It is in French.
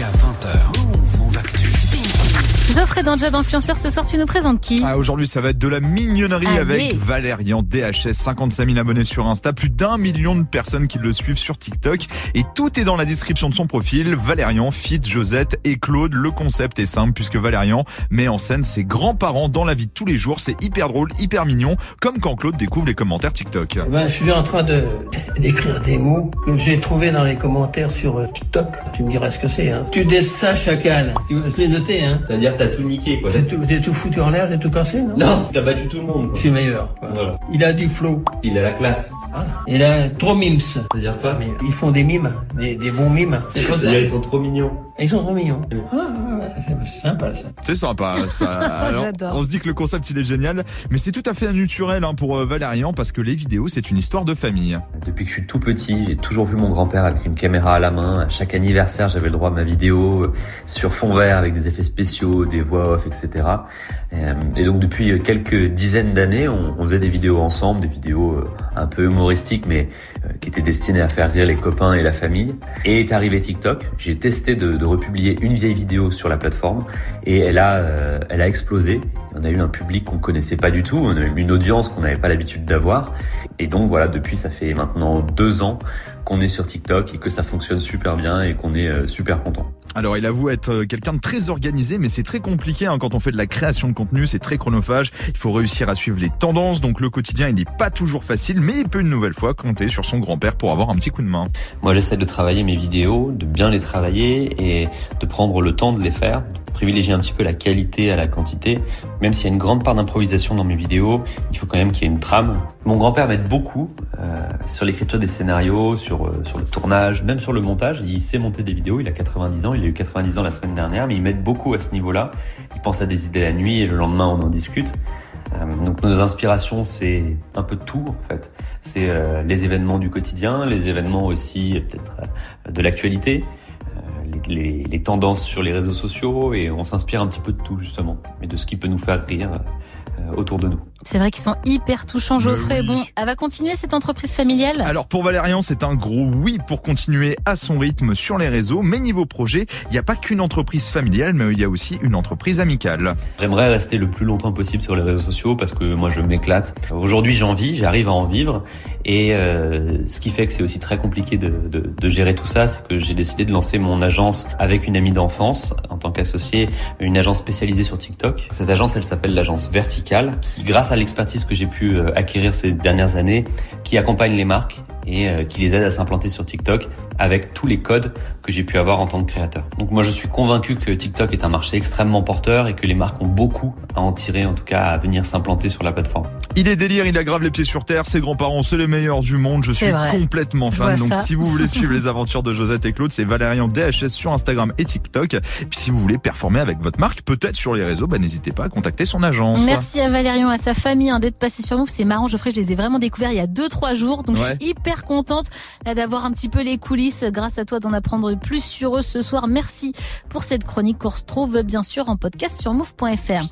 Jusqu'à 20h. Geoffrey dans Job Influenceur, ce soir tu nous présentes qui Ah, Aujourd'hui, ça va être de la mignonnerie Allez. avec Valérian DHS, 55 000 abonnés sur Insta, plus d'un million de personnes qui le suivent sur TikTok. Et tout est dans la description de son profil. Valérian, Fit, Josette et Claude. Le concept est simple puisque Valérian met en scène ses grands-parents dans la vie de tous les jours. C'est hyper drôle, hyper mignon, comme quand Claude découvre les commentaires TikTok. Eh ben, je suis en train de d'écrire des mots que j'ai trouvés dans les commentaires sur euh, TikTok. Tu me diras ce que c'est. Hein. Tu dettes ça, chacal. Tu veux- Je l'ai noté. Hein. C'est-à-dire t'as tout niqué, quoi. J'ai tout, tout foutu en l'air, j'ai tout cassé, non? Non, t'as battu tout le monde, Je quoi. suis meilleur. quoi. Voilà. Il a du flow. Il a la classe. Ah, il a trop mimes. C'est-à-dire quoi? Mais Ils font des mimes, des, des bons mimes. C'est quoi ça? C'est-à-dire ils sont trop mignons. Ils sont trop mignons. Ah, c'est sympa ça. C'est sympa, ça. Alors, J'adore. on se dit que le concept il est génial, mais c'est tout à fait naturel hein, pour euh, Valérian parce que les vidéos c'est une histoire de famille. Depuis que je suis tout petit, j'ai toujours vu mon grand-père avec une caméra à la main. À chaque anniversaire, j'avais le droit à ma vidéo euh, sur fond vert avec des effets spéciaux, des voix off, etc. Euh, Et donc depuis quelques dizaines d'années, on, on faisait des vidéos ensemble, des vidéos un peu humoristiques, mais qui étaient destinées à faire rire les copains et la famille. Et est arrivé TikTok. J'ai testé de, de republier une vieille vidéo sur la plateforme et elle a, euh, elle a explosé. On a eu un public qu'on connaissait pas du tout, on a eu une audience qu'on n'avait pas l'habitude d'avoir. Et donc voilà, depuis ça fait maintenant deux ans qu'on est sur TikTok et que ça fonctionne super bien et qu'on est euh, super content. Alors il avoue être euh, quelqu'un de très organisé, mais c'est très compliqué hein, quand on fait de la création de contenu, c'est très chronophage. Il faut réussir à suivre les tendances, donc le quotidien il n'est pas toujours facile, mais il peut une nouvelle fois compter sur son grand-père pour avoir un petit coup de main. Moi j'essaie de travailler mes vidéos, de bien les travailler et de prendre le temps de les faire, privilégier un petit peu la qualité à la quantité. Même s'il y a une grande part d'improvisation dans mes vidéos, il faut quand même qu'il y ait une trame. Mon grand-père m'aide beaucoup euh, sur l'écriture des scénarios, sur, euh, sur le tournage, même sur le montage. Il sait monter des vidéos, il a 90 ans, il a eu 90 ans la semaine dernière, mais il m'aide beaucoup à ce niveau-là. Il pense à des idées la nuit et le lendemain on en discute. Euh, donc nos inspirations, c'est un peu tout en fait. C'est euh, les événements du quotidien, les événements aussi euh, peut-être de l'actualité, les, les- les tendances sur les réseaux sociaux et on s'inspire un petit peu de tout justement, mais de ce qui peut nous faire rire euh, autour de nous. C'est vrai qu'ils sont hyper touchants, Geoffrey. oui. Bon, elle va continuer cette entreprise familiale? Alors pour Valérian, c'est un gros oui pour continuer à son rythme sur les réseaux, mais niveau projet, il n'y a pas qu'une entreprise familiale, mais il y a aussi une entreprise amicale. J'aimerais rester le plus longtemps possible sur les réseaux sociaux parce que moi je m'éclate. Aujourd'hui j'en vis, j'arrive à en vivre et euh, ce qui fait que c'est aussi très compliqué de, gérer tout ça, c'est que j'ai décidé de lancer mon agence avec une amie d'enfance en tant qu'associé, une agence spécialisée sur TikTok. Cette agence elle s'appelle l'agence Verticale qui grâce à l'expertise que j'ai pu euh, acquérir ces dernières années, qui accompagne les marques et euh, qui les aide à s'implanter sur TikTok avec tous les codes que j'ai pu avoir en tant que créateur. Donc moi je suis convaincu que TikTok est un marché extrêmement porteur et que les marques ont beaucoup à en tirer, en tout cas à venir s'implanter sur la plateforme. Il est délire, il a grave les pieds sur terre, ses grands-parents, c'est les meilleurs du monde, je suis vrai. complètement fan. Donc ça. si vous voulez suivre les aventures de Josette et Claude, c'est Valérian DHS sur Instagram et TikTok. Et puis si vous voulez performer avec votre marque, peut-être sur les réseaux, bah, n'hésitez pas à contacter son agence. Merci à Valérian, à sa famille hein, d'être passé sur Move. C'est marrant, Geoffrey, je les ai vraiment découverts il y a 2-3 jours. Donc je suis hyper contente d'avoir un petit peu les coulisses. Grâce à toi d'en apprendre plus sur eux ce soir. Merci pour cette chronique qu'on retrouve bien sûr en podcast sur move.fr.